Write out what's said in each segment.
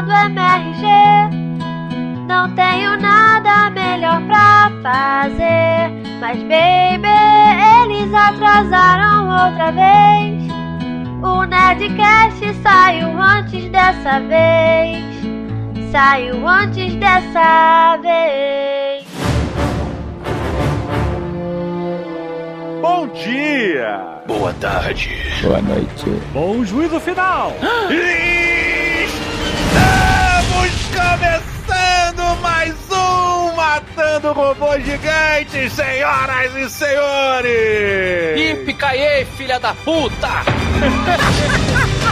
esperando MRG. Não tenho nada melhor pra fazer. Mas, baby, eles atrasaram outra vez. O Nerdcast saiu antes dessa vez. Saiu antes dessa vez. Bom dia! Boa tarde. Boa noite. Bom juízo final! Começando mais um Matando Robôs Gigantes, senhoras e senhores! Ih, caiei, filha da puta!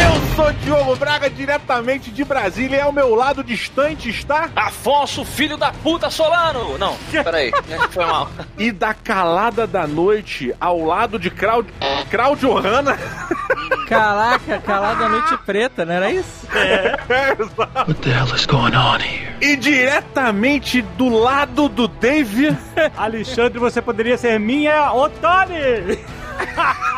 Eu sou Diogo Braga, diretamente de Brasília, e ao meu lado distante está... Afonso, filho da puta Solano! Não, peraí, né, foi mal. E da calada da noite, ao lado de Claudio, Claudio Hanna... Caraca, calada a noite preta, não era isso? What the hell is going on here? E diretamente do lado do Dave... Alexandre, você poderia ser minha Otone!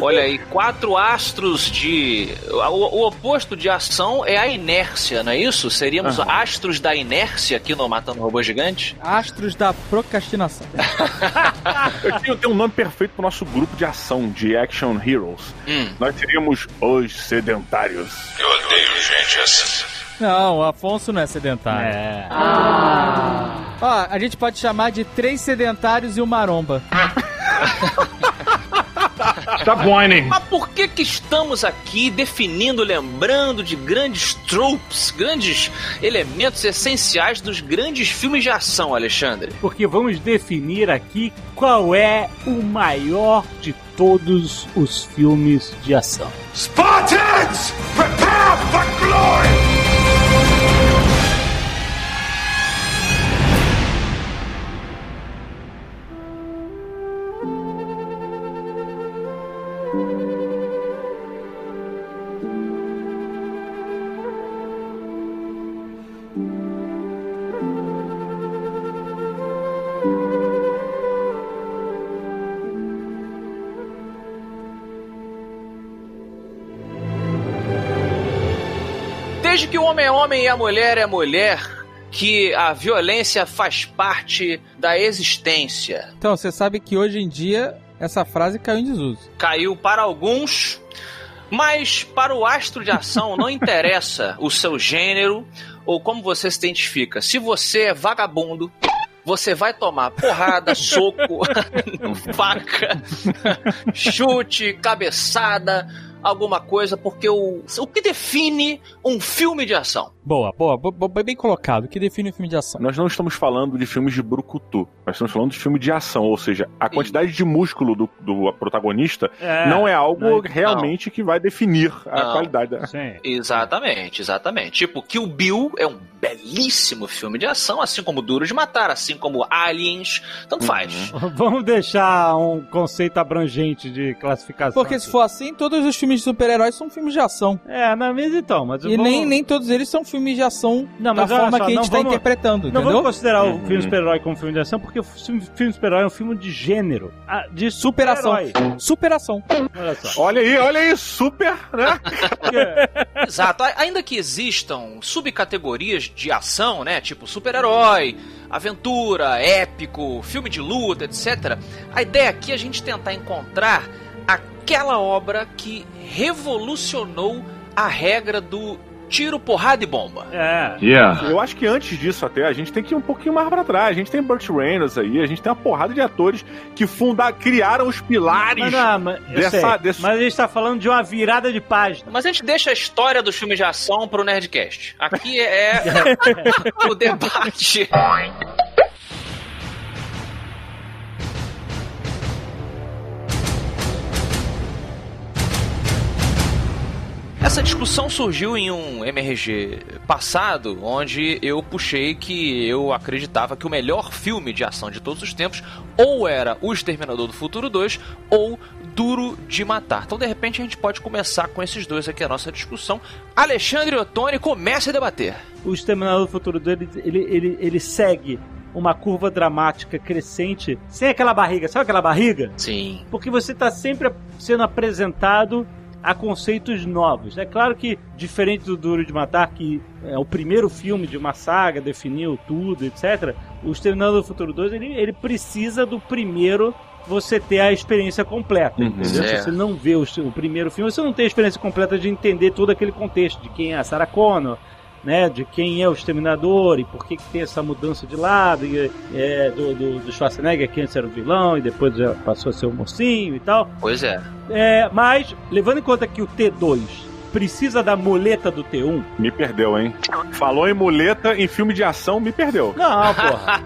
Olha aí, quatro astros de. O, o oposto de ação é a inércia, não é isso? Seríamos astros da inércia aqui no Matando Robô Gigante? Astros da procrastinação. Eu tenho, tenho um nome perfeito pro nosso grupo de ação, de Action Heroes. Hum. Nós seríamos os sedentários. Eu odeio gente assim. Não, o Afonso não é sedentário. É. Ó, a gente pode chamar de três sedentários e um maromba. Stop whining. Mas por que que estamos aqui definindo, lembrando de grandes tropes, grandes elementos essenciais dos grandes filmes de ação, Alexandre? Porque vamos definir aqui qual é o maior de todos os filmes de ação. Spartans, prepare for glory! Homem e a mulher é mulher, que a violência faz parte da existência. Então, você sabe que hoje em dia essa frase caiu em desuso. Caiu para alguns, mas para o astro de ação não interessa o seu gênero ou como você se identifica. Se você é vagabundo, você vai tomar porrada, soco, faca, chute, cabeçada, alguma coisa, porque o, o que define um filme de ação? Boa, boa, bo- bo- bem colocado. O que define o filme de ação? Nós não estamos falando de filmes de brucutu. Nós estamos falando de filme de ação, ou seja, a quantidade de músculo do, do protagonista É, não é algo não. realmente que vai definir a Não. qualidade da... Sim. Exatamente, exatamente. Tipo, Kill Bill é um belíssimo filme de ação, assim como Duro de Matar, assim como Aliens, tanto faz. Vamos deixar um conceito abrangente de classificação. Porque se for assim, todos os filmes de super-heróis são filmes de ação. É, na mesa então, mas E vamos- nem, nem todos eles são filmes de ação Não, da forma só, que a gente tá vamos- interpretando, Não entendeu? vamos considerar o Uhum. filme super-herói como filme de ação, porque o filme, filme super-herói é um filme de gênero. Ah, De Superação. Superação. Olha só. Olha aí, olha aí, super, né? Exato. A- Ainda que existam subcategorias de ação, né? Tipo super-herói, aventura, épico, filme de luta, etc. A ideia aqui é a gente tentar encontrar aquela obra que revolucionou a regra do tiro, porrada e bomba. É. Eu acho que antes disso até, a gente tem que ir um pouquinho mais pra trás. A gente tem Burt Reynolds aí, a gente tem uma porrada de atores que funda... criaram os pilares Mas, não, mas, dessa- desse- mas a gente tá falando de uma virada de página. Mas a gente deixa a história dos filmes de ação pro Nerdcast. Aqui é o debate. Essa discussão surgiu em um MRG passado, onde eu puxei que eu acreditava que o melhor filme de ação de todos os tempos ou era O Exterminador do Futuro 2 ou Duro de Matar. Então, de repente, a gente pode começar com esses dois aqui a nossa discussão. Alexandre Ottoni, comece a debater. O Exterminador do Futuro dele, ele, ele, ele segue uma curva dramática crescente sem aquela barriga. Sabe aquela barriga? Sim. Porque você está sempre sendo apresentado a conceitos novos. É claro que, diferente do Duro de Matar, que é o primeiro filme de uma saga, definiu tudo, etc., o Exterminador do Futuro 2, ele, ele precisa do primeiro você ter a experiência completa. Uhum. entendeu? Se Certo. você não vê o, o primeiro filme, você não tem a experiência completa de entender todo aquele contexto, de quem é a Sarah Connor, né, de quem é o Exterminador e por que, que tem essa mudança de lado e, é, do, do, do Schwarzenegger, que antes era o vilão e depois já passou a ser o mocinho e tal. Pois é. É, mas, levando em conta que o T2 precisa da muleta do T1. Me perdeu, hein? Falou em muleta em filme de ação, me perdeu. Não, porra.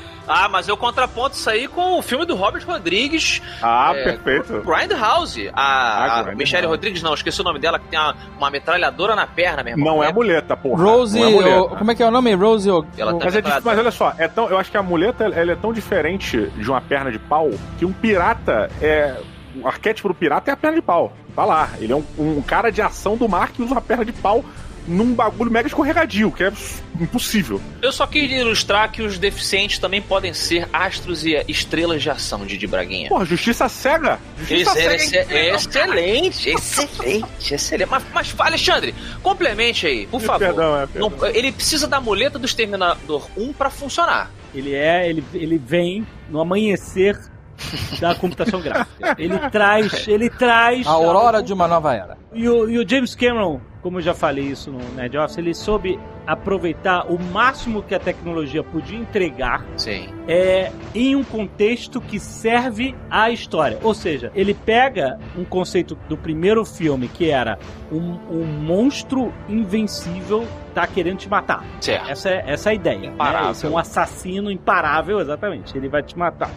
Ah, mas eu contraponto isso aí com o filme do Robert Rodrigues, Ah, É, perfeito. Grindhouse. A, Ah, a Grindhouse. Michelle Rodrigues, não, esqueci o nome dela, que tem uma, uma metralhadora na perna, meu irmão. Não é muleta, porra. Rose, não é muleta. o- como é que é o nome? Rose. o- Ela tá- Mas, é dif- mas olha só, é tão, eu acho que a muleta ela é tão diferente de uma perna de pau que um pirata é. O arquétipo do pirata é a perna de pau. Tá lá. Ele é um, um cara de ação do mar que usa uma perna de pau num bagulho mega escorregadio, que é impossível. Eu só quis ilustrar que os deficientes também podem ser astros e estrelas de ação, Didi Braguinha. Porra, justiça cega. Justiça Ex- cega. é excelente, excelente, excelente. Mas, mas Alexandre, complemente aí, por favor. Perdão, é, perdão. Não- ele precisa da muleta do Exterminador 1 pra funcionar. Ele é, ele, ele vem no amanhecer da computação gráfica. Ele traz, ele traz A aurora de uma nova era. E o, e o James Cameron, como eu já falei isso no Nerd Office, ele soube aproveitar o máximo que a tecnologia podia entregar Sim. é, em um contexto que serve à história. Ou seja, ele pega um conceito do primeiro filme que era um, um monstro invencível tá querendo te matar. Certo. Essa é, essa é a ideia. Imparável. Né? Esse é um assassino imparável, exatamente. Ele vai te matar.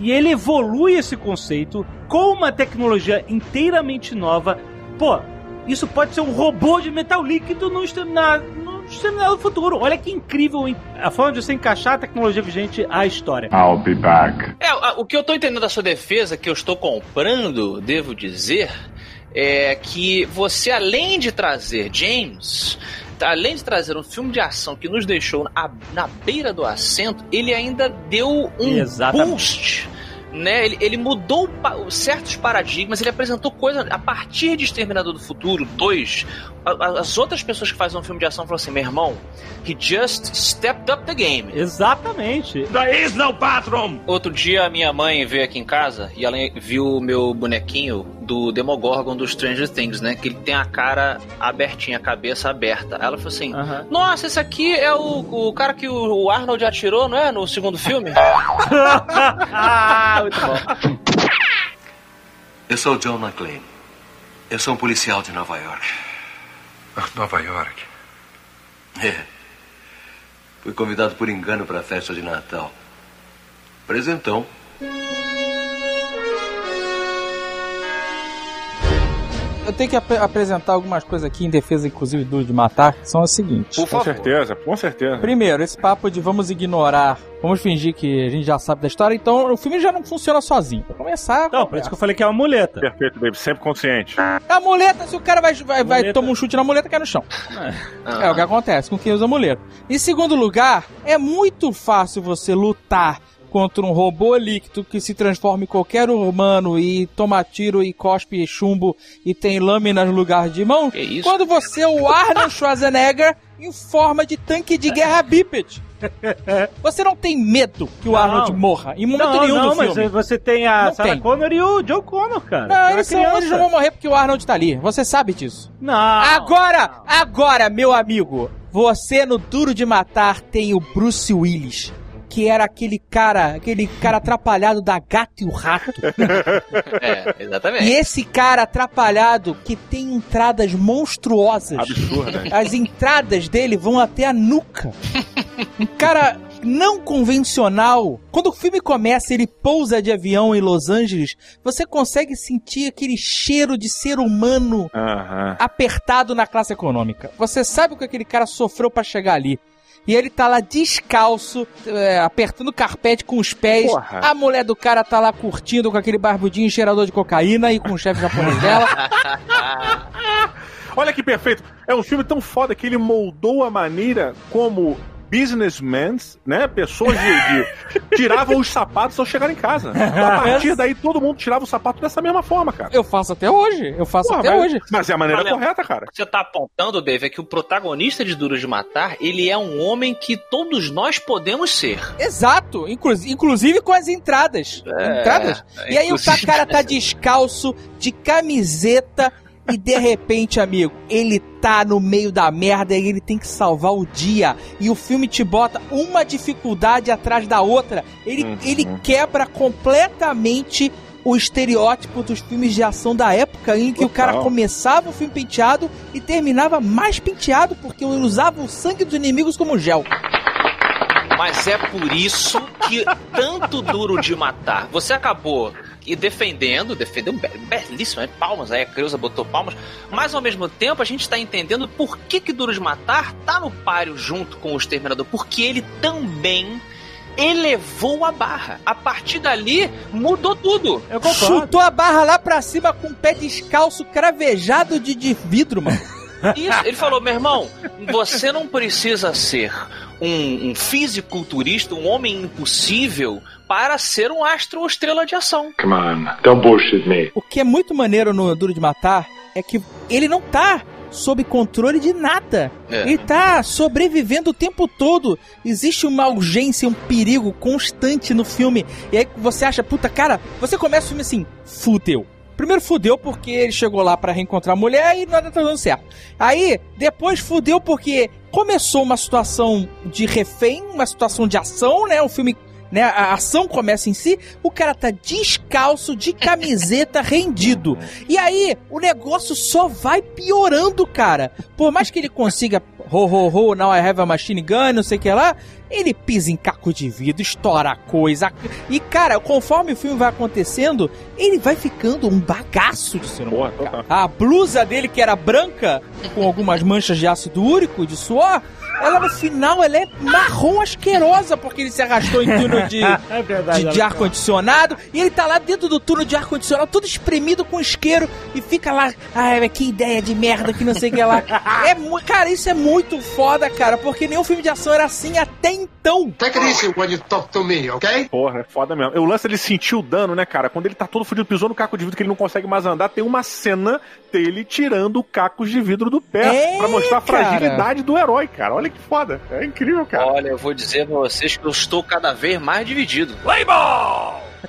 E ele evolui esse conceito com uma tecnologia inteiramente nova. Pô, isso pode ser um robô de metal líquido no exterminar, no do futuro. Olha que incrível hein? a forma de você encaixar a tecnologia vigente à história. I'll be back. É, o que eu tô entendendo da sua defesa, que eu estou comprando, devo dizer, é que você, além de trazer James, tá, além de trazer um filme de ação que nos deixou na, na beira do assento, ele ainda deu um Exatamente. boost. Né? Ele, ele mudou pa- certos paradigmas, ele apresentou coisas a partir de Exterminador do Futuro 2. a- a- As outras pessoas que fazem um filme de ação falam assim: meu irmão, he just stepped up the game. Exatamente. There is no bathroom! Outro dia a minha mãe veio aqui em casa e ela viu o meu bonequinho do Demogorgon do Stranger Things, né? Que ele tem a cara abertinha, a cabeça aberta. Ela falou assim. Nossa, esse aqui é o, o cara que o, o Arnold atirou, não é? No segundo filme? ah, muito bom. Eu sou John McClane. Eu sou um policial de Nova York. Nova York. É. Fui convidado por engano para a festa de Natal. Presentão. Eu tenho que ap- apresentar algumas coisas aqui em defesa, inclusive, do de matar, que são as seguintes. Com favor. certeza, com certeza. Primeiro, esse papo de vamos ignorar, vamos fingir que a gente já sabe da história, então o filme já não funciona sozinho. Pra começar, Não, por isso que eu falei que é uma muleta. Perfeito, David, sempre consciente. a muleta, se o cara vai, vai, vai tomar um chute na muleta, cai no chão. Ah. É o que acontece com quem usa muleta. Em segundo lugar, é muito fácil você lutar contra um robô líquido que se transforma em qualquer humano e toma tiro e cospe chumbo e tem lâmina no lugar de mão. Que isso? Quando você é o Arnold Schwarzenegger em forma de tanque de guerra bípede. Você não tem medo que o Não. Arnold morra em momento Não, nenhum não, do mas filme. você tem a Não Sarah tem. Connor e o Joe Connor, cara. Não, Era eles, são, eles não vão morrer porque o Arnold tá ali. Você sabe disso. Não. Agora, agora, meu amigo, você no Duro de Matar tem o Bruce Willis, que era aquele cara, aquele cara atrapalhado da Gato e o Rato. É, exatamente. E esse cara atrapalhado que tem entradas monstruosas. Absurda. As entradas dele vão até a nuca. Um cara não convencional. Quando o filme começa, ele pousa de avião em Los Angeles, você consegue sentir aquele cheiro de ser humano apertado na classe econômica. Você sabe o que aquele cara sofreu pra chegar ali. E ele tá lá descalço, é, apertando o carpete com os pés. Porra. A mulher do cara tá lá curtindo com aquele barbudinho cheirador de cocaína e com o chefe japonês dela. Olha que perfeito. É um filme tão foda que ele moldou a maneira como businessmen, né? Pessoas de, de- tiravam os sapatos ao chegar em casa. A partir daí, todo mundo tirava o sapato dessa mesma forma, cara. Eu faço até hoje. Eu faço Porra, até mas, hoje. mas é a maneira correta, cara. O que você tá apontando, Dave, é que o protagonista de Duro de Matar, ele é um homem que todos nós podemos ser. Exato. Inclu- inclusive com as entradas. É, entradas. E aí o cara tá descalço, de camiseta. E de repente, amigo, ele tá no meio da merda e ele tem que salvar o dia. E o filme te bota uma dificuldade atrás da outra. Ele, Uhum. ele quebra completamente o estereótipo dos filmes de ação da época em que o cara Total. começava o filme penteado e terminava mais penteado porque ele usava o sangue dos inimigos como gel. Mas é por isso que tanto duro de matar. Você acabou e defendendo, defendeu be- belíssimo, né? palmas, aí a Creuza botou palmas, mas ao mesmo tempo a gente tá entendendo por que que Duro de Matar tá no páreo junto com o Exterminador, porque ele também elevou a barra. A partir dali, mudou tudo. Eu concordo. Chutou a barra lá pra cima com o pé descalço cravejado de, de vidro, mano. Isso, ele falou, meu irmão, você não precisa ser um, um fisiculturista, um homem impossível para ser um astro ou estrela de ação. Come on, don't bullshit me. O que é muito maneiro no Duro de Matar é que ele não tá sob controle de nada. É. Ele tá sobrevivendo o tempo todo. Existe uma urgência, um perigo constante no filme. E aí você acha, puta, cara, você começa o filme assim, fudeu. Primeiro fudeu porque ele chegou lá pra reencontrar a mulher e nada tá dando certo. Aí, depois fudeu porque começou uma situação de refém, uma situação de ação, né? O filme, né? A ação começa em si, o cara tá descalço, de camiseta, rendido. E aí, o negócio só vai piorando, cara. Por mais que ele consiga ho, ho, ho, now I have a machine gun, não sei o que lá, ele pisa em caco de vidro, estoura coisa. E, cara, conforme o filme vai acontecendo, ele vai ficando um bagaço de ser humano. A blusa dele, que era branca, com algumas manchas de ácido úrico, de suor, ela no final ela é marrom asquerosa, porque ele se arrastou em túnel de, É verdade. de, de ar-condicionado, e ele tá lá dentro do túnel de ar-condicionado, todo espremido com isqueiro, e fica lá, ai, que ideia de merda, que não sei o que lá. É, cara, isso é muito foda, cara, porque nenhum filme de ação era assim até então. Take it easy when you talk to me, okay? Porra, é foda mesmo. O lance ele sentiu o dano, né, cara? Quando ele tá todo fudido, pisou no caco de vidro que ele não consegue mais andar, tem uma cena dele tirando cacos de vidro do pé É, pra mostrar a cara. fragilidade do herói, cara. Olha que foda. É incrível, cara. Olha, eu vou dizer pra vocês que eu estou cada vez mais dividido.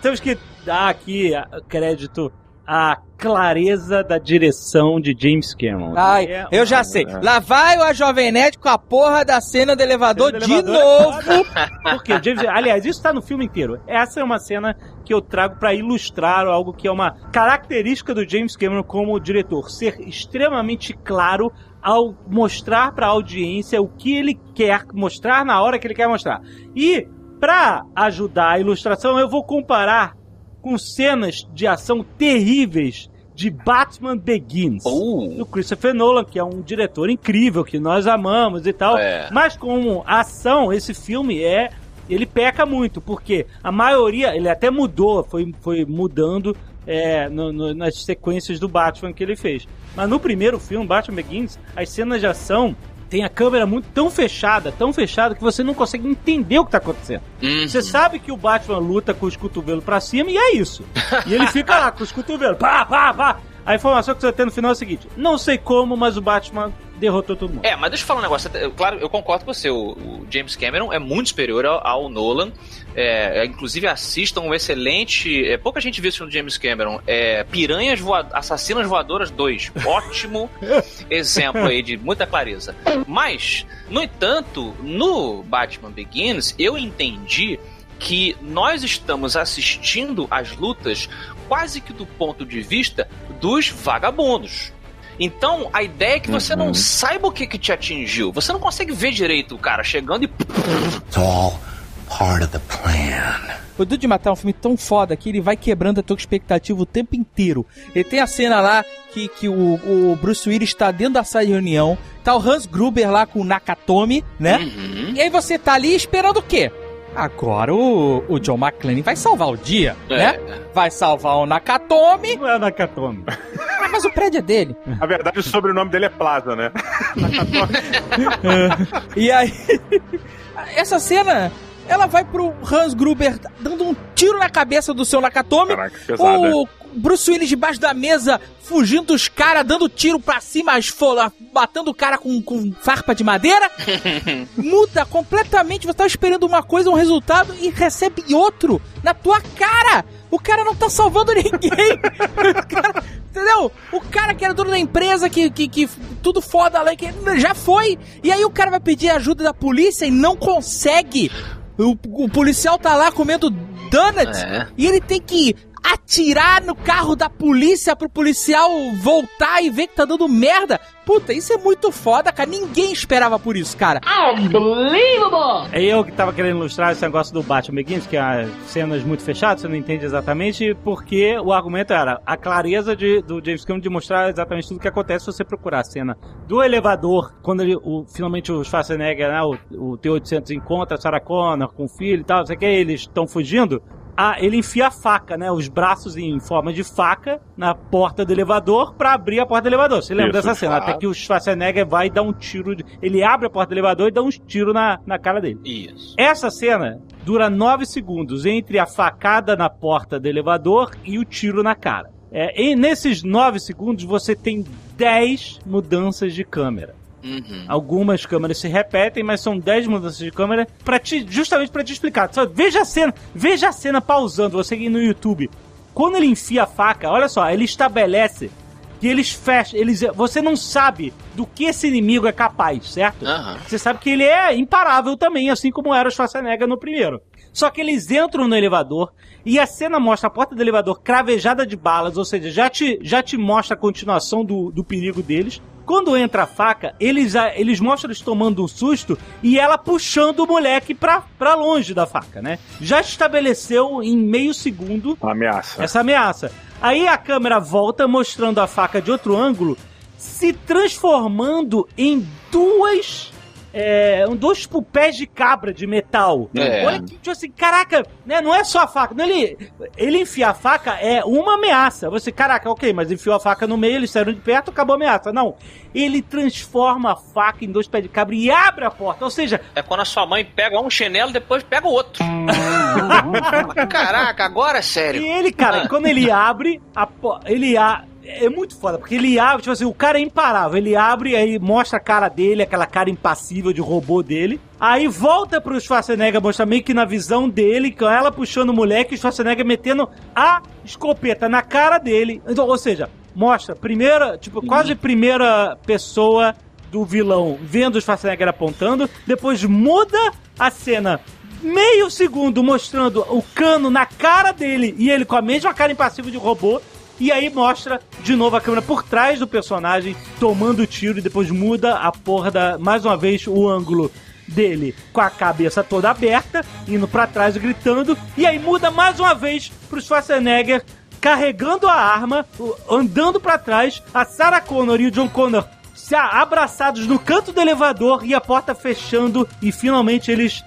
Temos que dar aqui a- crédito à clareza da direção de James Cameron. Ai, É eu já sei. Lá vai o Jovem Nerd com a porra da cena do elevador Cena do de elevador. novo. Porque James, aliás, isso tá no filme inteiro. Essa é uma cena que eu trago pra ilustrar algo que é uma característica do James Cameron como diretor, ser extremamente claro ao mostrar pra audiência o que ele quer mostrar na hora que ele quer mostrar. E pra ajudar a ilustração, eu vou comparar com cenas de ação terríveis de Batman Begins Uh, do Christopher Nolan, que é um diretor incrível, que nós amamos e tal. É. Mas como ação, esse filme é. Ele peca muito, porque a maioria, ele até mudou, foi, foi mudando é, no- no- nas sequências do Batman que ele fez. Mas no primeiro filme, Batman Begins, as cenas de ação tem a câmera muito tão fechada, tão fechada, que você não consegue entender o que tá acontecendo. hum. Você sabe que o Batman luta com os cotovelos pra cima e é isso. E ele fica lá com os cotovelos, pá, pá, pá. A informação que você ter no final é a seguinte: não sei como, mas o Batman derrotou todo mundo. É, mas deixa eu falar um negócio. Claro, eu concordo com você. O, o James Cameron é muito superior ao, ao Nolan. É, é, inclusive, assistam um excelente. é, pouca gente viu esse filme do James Cameron. É, Piranhas Voa- Assassinas Voadoras 2. Ótimo exemplo aí de muita clareza. Mas, no entanto, no Batman Begins, eu entendi que nós estamos assistindo às lutas quase que do ponto de vista dos vagabundos. Então, a ideia é que você não saiba o que, que te atingiu. Você não consegue ver direito o cara chegando e. It's all part of the plan. O Duro de Matar é um filme tão foda que ele vai quebrando a tua expectativa o tempo inteiro. Ele tem a cena lá que, que o, o Bruce Willis está dentro da sala de reunião, tá o Hans Gruber lá com o Nakatomi, né? Uhum. E aí você tá ali esperando o quê? Agora o, o John McClane vai salvar o dia, É. né? Vai salvar o Nakatomi, Não é Nakatomi. Ah, mas o prédio é dele. Na verdade, o sobrenome dele é Plaza, né? E aí. essa cena, ela vai pro Hans Gruber dando um tiro na cabeça do seu Nakatomi. Caraca, pesada. O Bruce Willis debaixo da mesa, fugindo dos caras, dando tiro pra cima, as fola, matando o cara com, com farpa de madeira. Muda completamente. Você tava esperando uma coisa, um resultado, e recebe outro na tua cara. O cara não tá salvando ninguém. O cara- entendeu? O cara que era dono da empresa, que, que, que tudo foda lá, que já foi. E aí o cara vai pedir ajuda da polícia e não consegue. O, o policial tá lá comendo donuts É. e ele tem que atirar no carro da polícia pro policial voltar e ver que tá dando merda. Puta, isso é muito foda, cara. Ninguém esperava por isso, cara. É eu que tava querendo ilustrar esse negócio do Batman Begins, que é cenas muito fechadas, você não entende exatamente, porque o argumento era a clareza de- do James Cameron de mostrar exatamente tudo o que acontece se você procurar a cena do elevador, quando ele, o- finalmente o Schwarzenegger, né, o, o T-800 encontra a Sarah Connor com o filho e tal, não sei o que, eles estão fugindo. Ah, ele enfia a faca, né? Os braços em forma de faca na porta do elevador pra abrir a porta do elevador. Você lembra Isso, dessa cena? claro. Até que o Schwarzenegger vai dar um tiro. de- Ele abre a porta do elevador e dá uns tiros na, na cara dele. Isso. Essa cena dura 9 segundos entre a facada na porta do elevador e o tiro na cara. É, e nesses 9 segundos você tem 10 mudanças de câmera. Uhum. Algumas câmeras se repetem, mas são 10 mudanças de câmera para te, justamente para te explicar. Só veja a cena, veja a cena pausando, você aqui no YouTube. Quando ele enfia a faca, olha só, ele estabelece que eles fecham, eles, você não sabe do que esse inimigo é capaz, certo? Aham. Você sabe que ele é imparável também, assim como era o Schwarzenegger no primeiro. Só que eles entram no elevador e a cena mostra a porta do elevador cravejada de balas, ou seja, já te, já te mostra a continuação do, do perigo deles. Quando entra a faca, eles, eles mostram eles tomando um susto e ela puxando o moleque pra, pra longe da faca, né? Já estabeleceu em meio segundo ameaça. essa ameaça. Aí a câmera volta mostrando a faca de outro ângulo, se transformando em duas. É, um- dois tipo, pés de cabra de metal. É. Olha que, tipo assim, caraca, né? Não é só a faca. Não, ele, ele enfiar a faca é uma ameaça. Você, caraca, ok, mas enfiou a faca no meio, eles saíram de perto, acabou a ameaça. Não. Ele transforma a faca em dois pés de cabra e abre a porta. Ou seja, É quando a sua mãe pega um chinelo e depois pega o outro. Caraca, agora é sério. E ele, cara, Ah. quando ele abre, a ele a é muito foda, porque ele abre, tipo assim, o cara é imparável. Ele abre, aí mostra a cara dele, aquela cara impassível de robô dele. Aí volta pro Schwarzenegger, mostra meio que na visão dele, com ela puxando o moleque, e o Schwarzenegger metendo a escopeta na cara dele. Então, ou seja, mostra, primeira, tipo, quase primeira pessoa do vilão vendo o Schwarzenegger apontando, depois muda a cena meio segundo mostrando o cano na cara dele e ele com a mesma cara impassível de robô. E aí mostra de novo a câmera por trás do personagem tomando tiro e depois muda a porra da, mais uma vez o ângulo dele com a cabeça toda aberta, indo pra trás gritando. E aí muda mais uma vez pro Schwarzenegger carregando a arma, andando pra trás, a Sarah Connor e o John Connor se abraçados no canto do elevador e a porta fechando e finalmente eles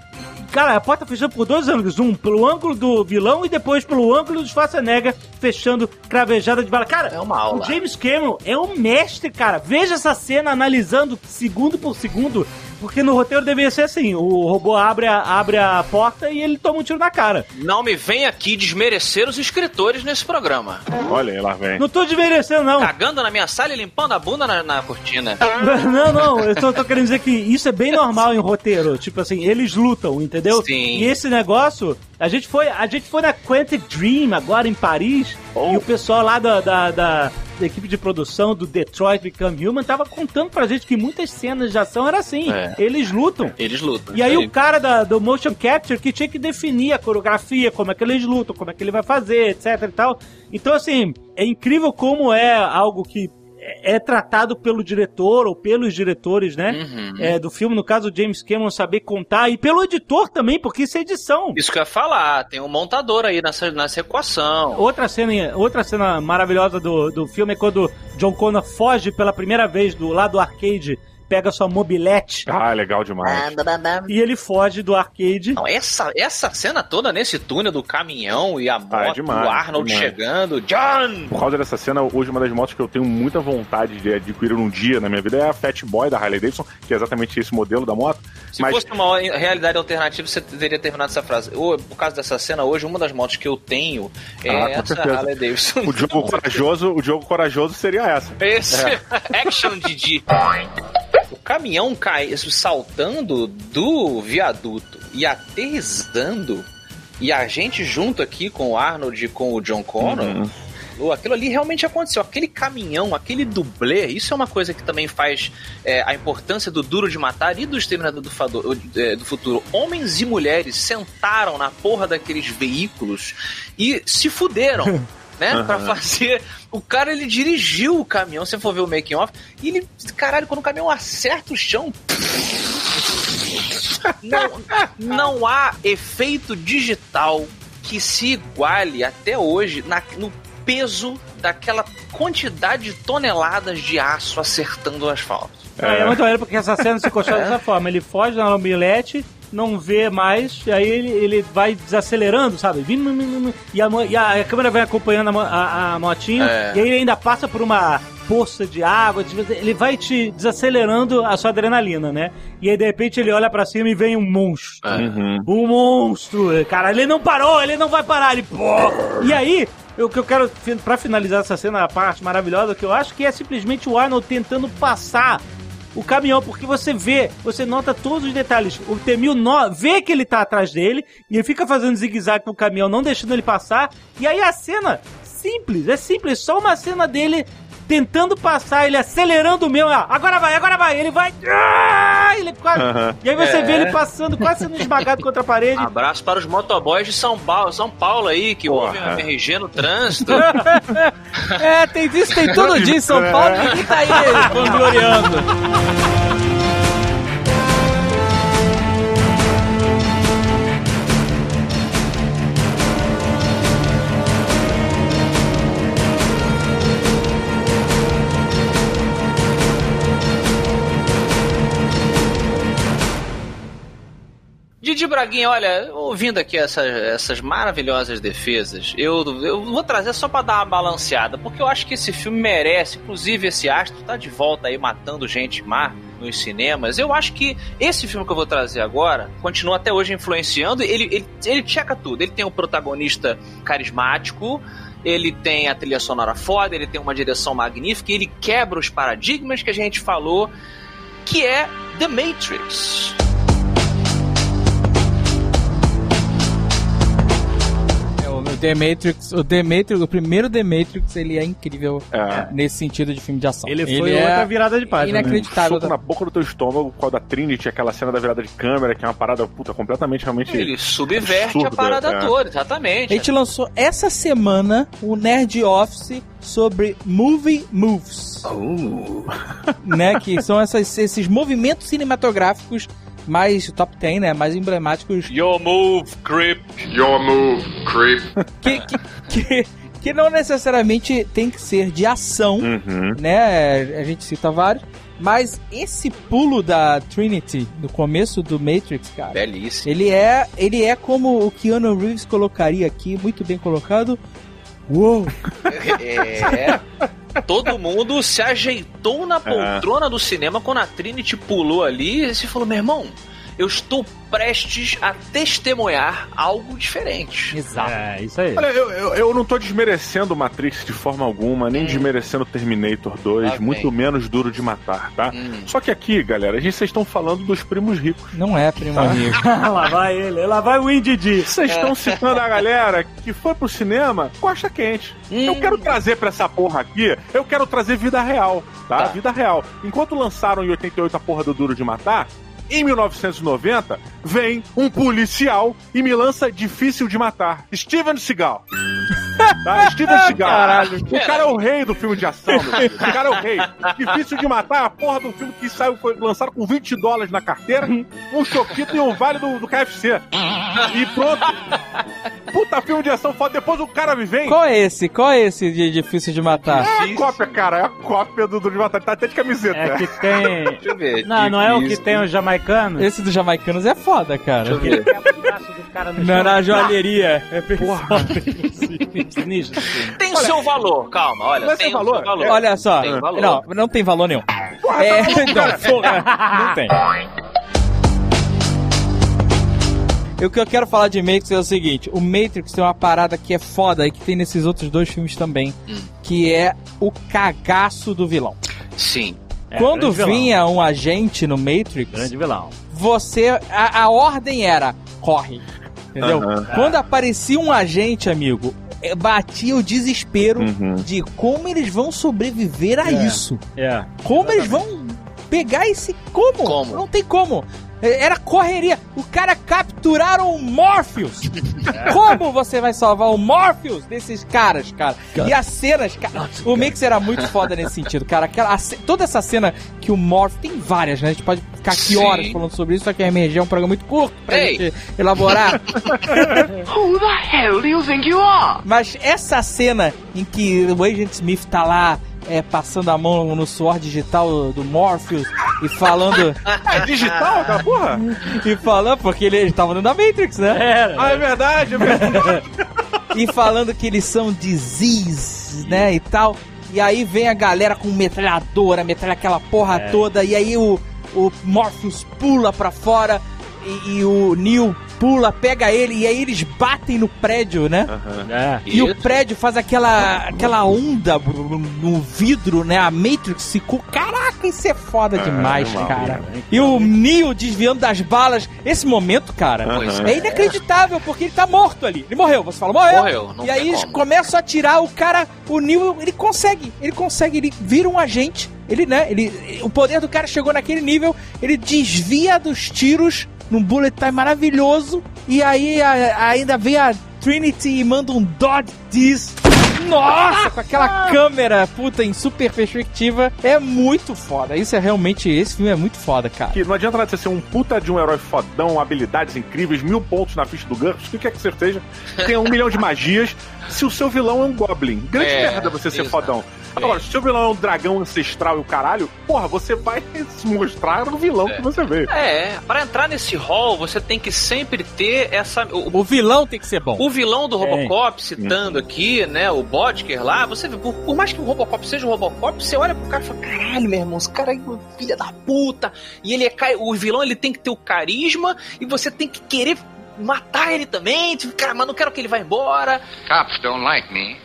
Cara, a porta fechando por dois ângulos. Um pelo ângulo do vilão e depois pelo ângulo do Schwarzenegger fechando cravejada de bala. Cara, É uma aula. o James Cameron é um mestre, cara. Veja essa cena analisando segundo por segundo. Porque no roteiro deveria ser assim: o robô abre a, abre a porta e ele toma um tiro na cara. Não me vem aqui desmerecer os escritores nesse programa. Olha aí, lá vem. Não tô desmerecendo, não. Cagando na minha sala e limpando a bunda na, na cortina. Não, não, eu só tô querendo dizer que isso é bem normal em roteiro. Tipo assim, eles lutam, entendeu? Sim. E esse negócio, a gente foi, a gente foi na Quantic Dream agora em Paris, e o pessoal lá da, da, da- da equipe de produção do Detroit Become Human tava contando pra gente que muitas cenas de ação era assim. É. Eles lutam. Eles lutam. E aí isso o cara da, do motion capture que tinha que definir a coreografia, como é que eles lutam, como é que ele vai fazer, etc e tal. Então, assim, é incrível como é algo que é é tratado pelo diretor ou pelos diretores, né? Uhum. É, do filme, no caso, o James Cameron saber contar, e pelo editor também, porque isso é edição. Isso que eu ia falar, tem um montador aí nessa, nessa equação. Outra cena, outra cena maravilhosa do, do filme é quando John Connor foge pela primeira vez do lado do arcade pega sua mobilete Ah, legal demais. e ele foge do arcade. Não, essa, essa cena toda nesse túnel do caminhão e a moto, Ah, é demais, o Arnold demais. chegando, John! Por causa dessa cena, hoje uma das motos que eu tenho muita vontade de adquirir um dia na minha vida é a Fat Boy da Harley Davidson, que é exatamente esse modelo da moto. Se Mas fosse uma realidade alternativa, você teria terminado essa frase. Ô, Por causa dessa cena, hoje, uma das motos que eu tenho é Ah, essa certeza. Harley Davidson. o jogo corajoso, o jogo corajoso seria essa. Esse Action Didi. O caminhão cai, saltando do viaduto e aterrissando, e a gente junto aqui com o Arnold e com o John Connor. Uhum. Aquilo ali realmente aconteceu. Aquele caminhão, aquele dublê, isso é uma coisa que também faz é, a importância do Duro de Matar e do Exterminador do, é, do Futuro. Homens e mulheres sentaram na porra daqueles veículos e se fuderam. Né, pra fazer. O cara ele dirigiu o caminhão, se você for ver o making off, e ele, caralho, quando o caminhão acerta o chão, não, não há efeito digital que se iguale até hoje na- no peso daquela quantidade de toneladas de aço acertando o asfalto. Ah, é muito maneiro porque essa cena se constrói dessa forma. Ele foge na mobilete, não vê mais, e aí ele, ele vai desacelerando, sabe? E a, e a câmera vai acompanhando a, a, a motinha, É. e aí ele ainda passa por uma poça de água, ele vai te desacelerando a sua adrenalina, né? E aí de repente ele olha pra cima e vem um monstro. Uhum. Um monstro! Cara, ele não parou, ele não vai parar, ele pô! E aí, o que eu quero, pra finalizar essa cena, a parte maravilhosa, que eu acho que é simplesmente o Arnold tentando passar o caminhão, porque você vê, você nota todos os detalhes. O Temil no- vê que ele tá atrás dele, e ele fica fazendo zigue-zague o caminhão, não deixando ele passar, e aí a cena, simples, é simples, só uma cena dele tentando passar, ele acelerando o meu, ó, agora vai, agora vai, ele vai, ah, ele quase, e aí você É. vê ele passando, quase sendo esmagado contra a parede, Abraço para os motoboys de São Paulo, São Paulo aí, que ouvem a MRG no trânsito. É, tem disso, tem todo dia em São Paulo e ninguém tá aí vangloriando. Didi Braguinha, olha, ouvindo aqui essa- essas maravilhosas defesas, eu, eu vou trazer só pra dar uma balanceada, porque eu acho que esse filme merece, inclusive esse astro tá de volta aí matando gente má nos cinemas. Eu acho que esse filme que eu vou trazer agora continua até hoje influenciando. Ele, ele, ele checa tudo. Ele tem um protagonista carismático, ele tem a trilha sonora foda, ele tem uma direção magnífica, ele quebra os paradigmas que a gente falou, que é The Matrix. The Matrix, o The Matrix, o primeiro The Matrix, ele é incrível É. nesse sentido de filme de ação. ele foi é outra virada de página, né? inacreditável. Soco na boca do teu estômago, a da Trinity, aquela cena da virada de câmera, que é uma parada puta, completamente realmente. Ele subverte a absurda, parada é. toda, exatamente. A gente lançou essa semana o Nerd Office sobre Movie Moves. né? Que são essas- esses movimentos cinematográficos mais top 10, né? Mais emblemáticos Your move, creep. Your move, creep. que, que, que, que não necessariamente tem que ser de ação, Uhum. né? A gente cita vários. Mas esse pulo da Trinity no começo do Matrix, cara, Belíssimo. ele é, ele é como o Keanu Reeves colocaria aqui, muito bem colocado. Uou! É. Todo mundo se ajeitou na poltrona do cinema quando a Trinity pulou ali e se falou: meu irmão, eu estou prestes a testemunhar algo diferente. Exato. É, isso aí. Olha, eu, eu, eu não tô desmerecendo Matrix de forma alguma, nem desmerecendo Terminator 2, Lá muito menos duro de matar, tá? Hum. Só que aqui, galera, a gente vocês estão falando dos primos ricos. Não é, primo Tá. amigo. lá vai ele, lá vai o Indy Vocês estão citando a galera que foi pro cinema coxa quente. Eu quero trazer pra essa porra aqui, eu quero trazer vida real, tá? Tá. Vida real. Enquanto lançaram em 88 a porra do Duro de Matar, em 1990, vem um policial e me lança Difícil de Matar. Steven Seagal. Tá? Steven Seagal. Caralho. O cara é o rei do filme de ação. meu filho. O cara é o rei. Difícil de matar é a porra do filme que saiu, foi lançado com 20 dólares na carteira, um choquito e um vale do, do KFC. E pronto. Puta filme de ação foda. Depois o cara me vem. Qual é esse? Qual é esse de difícil de matar? É a cópia, cara. É a cópia do, do de matar. Tá até de camiseta. É que tem. Deixa eu ver. Não, não é o que Difícil. tem os jamaicanos? Esse dos jamaicanos é foda, cara. Deixa eu ver. Não, chão. na joalheria. É Porra. Sinistro. Tem o seu valor, calma, olha. Mas tem tem valor? seu valor. Olha só. Tem valor. Não, não tem valor nenhum. É, não, porra, não tem. O que eu quero falar de Matrix é o seguinte: o Matrix tem uma parada que é foda e que tem nesses outros dois filmes também, Hum. que é o cagaço do vilão. Sim. É, Quando grande vilão. vinha um agente no Matrix, Grande vilão. você. A, a ordem era corre. Entendeu? Aham. Quando aparecia um agente, amigo, eh, batia o desespero Uhum. de como eles vão sobreviver a É. isso. É. Como eles vão pegar esse. Como? Como? Não tem como. É, Era correria. O cara capturaram o Morpheus. Como você vai salvar o Morpheus desses caras, cara? E as cenas, cara. O Mix era muito foda nesse sentido, cara. Aquela, toda essa cena que o Morpheus. Tem várias, né? A gente pode ficar aqui Sim. horas falando sobre isso, só que a MRG é um programa muito curto pra Ei. gente elaborar. Who the hell do you think you are? Mas essa cena em que o Agent Smith tá lá é, passando a mão no suor digital do Morpheus e falando. É digital aquela porra? e falando, porque ele, ele tava dentro da Matrix, né? Era. Ah, é verdade. É verdade. E falando que eles são disease, né? E tal. E aí vem a galera com metralhadora, metralha aquela porra É. toda. E aí o, o Morpheus pula pra fora e, e o Neo pula, pega ele. E aí eles batem no prédio, né? É. E o Isso. prédio faz aquela, aquela onda no vidro, né? A Matrix ficou. Caraca, isso é foda demais, maluco, cara. E o Neo desviando das balas. Esse momento, cara, Pois é inacreditável, porque ele tá morto ali. Ele morreu, você fala, morreu. Morreu, não e aí eles como. começam a atirar, o cara, o Neo, ele consegue. Ele consegue, ele vira um agente. Ele, né? Ele, o poder do cara chegou naquele nível, ele desvia dos tiros num bullet time maravilhoso. E aí a- ainda vem a Trinity e manda um Dodge This. Nossa, com aquela câmera, puta, em super perspectiva. É muito foda. Isso é realmente. Esse filme é muito foda, cara. Que não adianta nada você ser um puta de um herói fodão, habilidades incríveis, mil pontos na ficha do GURPS, o que quer que você seja, tenha um milhão de magias, se o seu vilão é um Goblin. Grande É, merda você ser exato. fodão. Agora, se o seu vilão é um dragão ancestral e o caralho, porra, você vai se mostrar no vilão que você veio. É, pra entrar nesse hall, você tem que sempre ter essa. O, O vilão tem que ser bom. o vilão do. Robocop, citando aqui, né, o Bodker lá, você vê, por, por mais que o Robocop seja o Robocop, você olha pro cara e fala, caralho, meu irmão, esse cara aí é um filho da puta. E ele é. O vilão ele tem que ter o carisma e você tem que querer matar ele também. Tipo, cara, mas não quero que ele vá embora. Cops don't like me.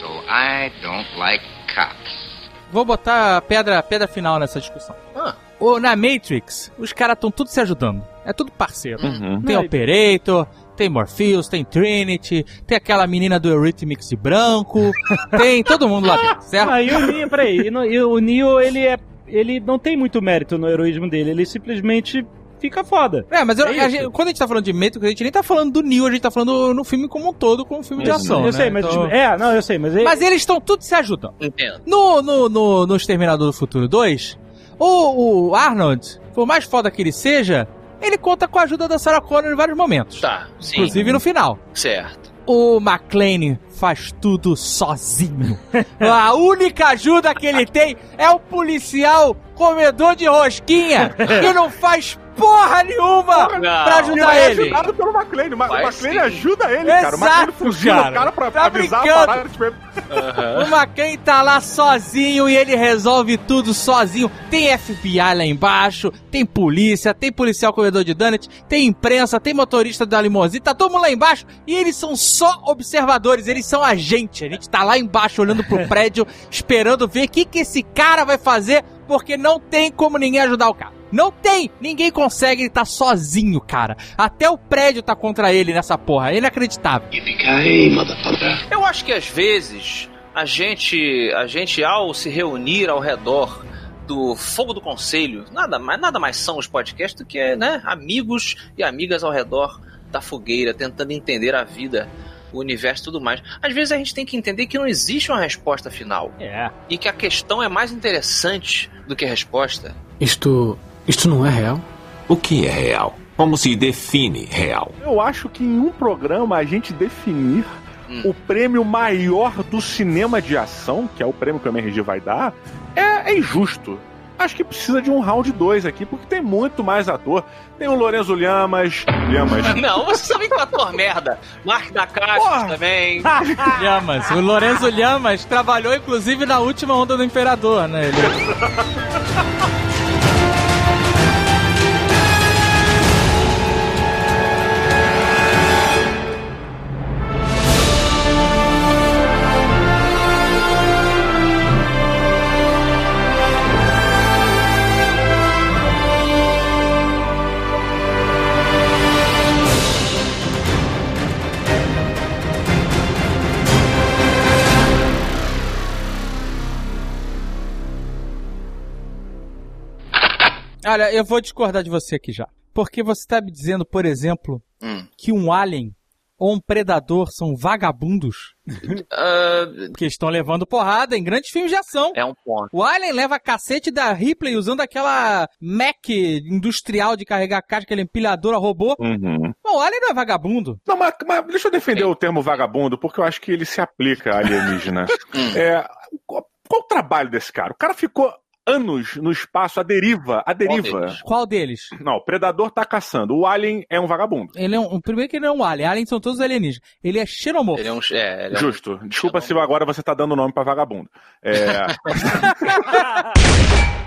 So I don't like cops. Vou botar a pedra, pedra final nessa discussão. Ah. O, na Matrix, os caras estão tudo se ajudando. É tudo parceiro. Uhum. Tem Operator, tem Morpheus, tem Trinity, tem aquela menina do Eurythmics de branco, tem todo mundo lá dentro, certo? Ah, e o Neo, peraí, e no- e o Neo, ele é. Ele não tem muito mérito no heroísmo dele, ele simplesmente fica foda. É, mas eu- É a isso. gente- quando a gente tá falando de Matrix, a gente nem tá falando do Neo, a gente tá falando no filme como um todo, como um filme de ação. eu né? sei, mas. Então- é, não, eu sei, mas. ele- Mas eles estão tudo se ajudando. Entendo. No, no, no, no Exterminador do Futuro 2, o, o Arnold, por mais foda que ele seja, ele conta com a ajuda da Sarah Connor em vários momentos. Tá, sim. Inclusive no final. Certo. O McClane faz tudo sozinho. A única ajuda que ele tem é o policial comedor de rosquinha, que não faz porra nenhuma Não, pra Ele ajudar é ele. ajudado pelo McLean. O McLean ajuda ele, cara. O McLean Exato, fuzila cara. o cara pra Tá avisar brincando. a parada. Tipo, O McCain tá lá sozinho e ele resolve tudo sozinho. Tem FBI lá embaixo, tem polícia, tem policial corredor de donut, tem imprensa, tem motorista da limousine, tá todo mundo lá embaixo e eles são só observadores, eles são agentes. A gente tá lá embaixo olhando pro prédio, esperando ver o que, que esse cara vai fazer, porque não tem como ninguém ajudar o cara. Não tem! Ninguém consegue, ele tá sozinho, cara. Até o prédio tá contra ele nessa porra. É inacreditável. Eu acho que às vezes a gente, a gente ao se reunir ao redor do fogo do conselho, nada mais, nada mais são os podcasts do que né, amigos e amigas ao redor da fogueira, tentando entender a vida o universo e tudo mais. Às vezes a gente tem que entender que não existe uma resposta final. É. E que a questão é mais interessante do que a resposta. Isto. Isto não é real? O que é real? Como se define real? Eu acho que em um programa a gente definir o prêmio maior do cinema de ação, que é o prêmio que o MRG vai dar, é, é injusto. Acho que precisa de um round 2 aqui, porque tem muito mais ator. Tem o Lorenzo Lhamas. Lhamas. Não, você sabe que é um ator merda. Mark da Caixa também. Lhamas. O Lorenzo Lhamas trabalhou, inclusive, na última onda do Imperador, né? Ele... Olha, eu vou discordar de você aqui já. Porque você está me dizendo, por exemplo, Hum. que um alien ou um predador são vagabundos? Porque estão levando porrada em grandes filmes de ação. É um ponto. O Alien leva cacete da Ripley usando aquela Mac industrial de carregar caixa, aquele empilhador a robô. Uhum. Não, o Alien não é vagabundo. Não, mas, mas deixa eu defender o termo vagabundo, porque eu acho que ele se aplica a alienígena. é, qual, qual o trabalho desse cara? O cara ficou anos no espaço, a deriva, a deriva. Qual deles? Não, o predador tá caçando. O alien é um vagabundo. Ele é um, primeiro que ele não é um alien. Aliens são todos alienígenas. Ele é xenomorfo. Ele é um. É, ele é um- Justo. Desculpa se agora você tá dando nome pra vagabundo. É...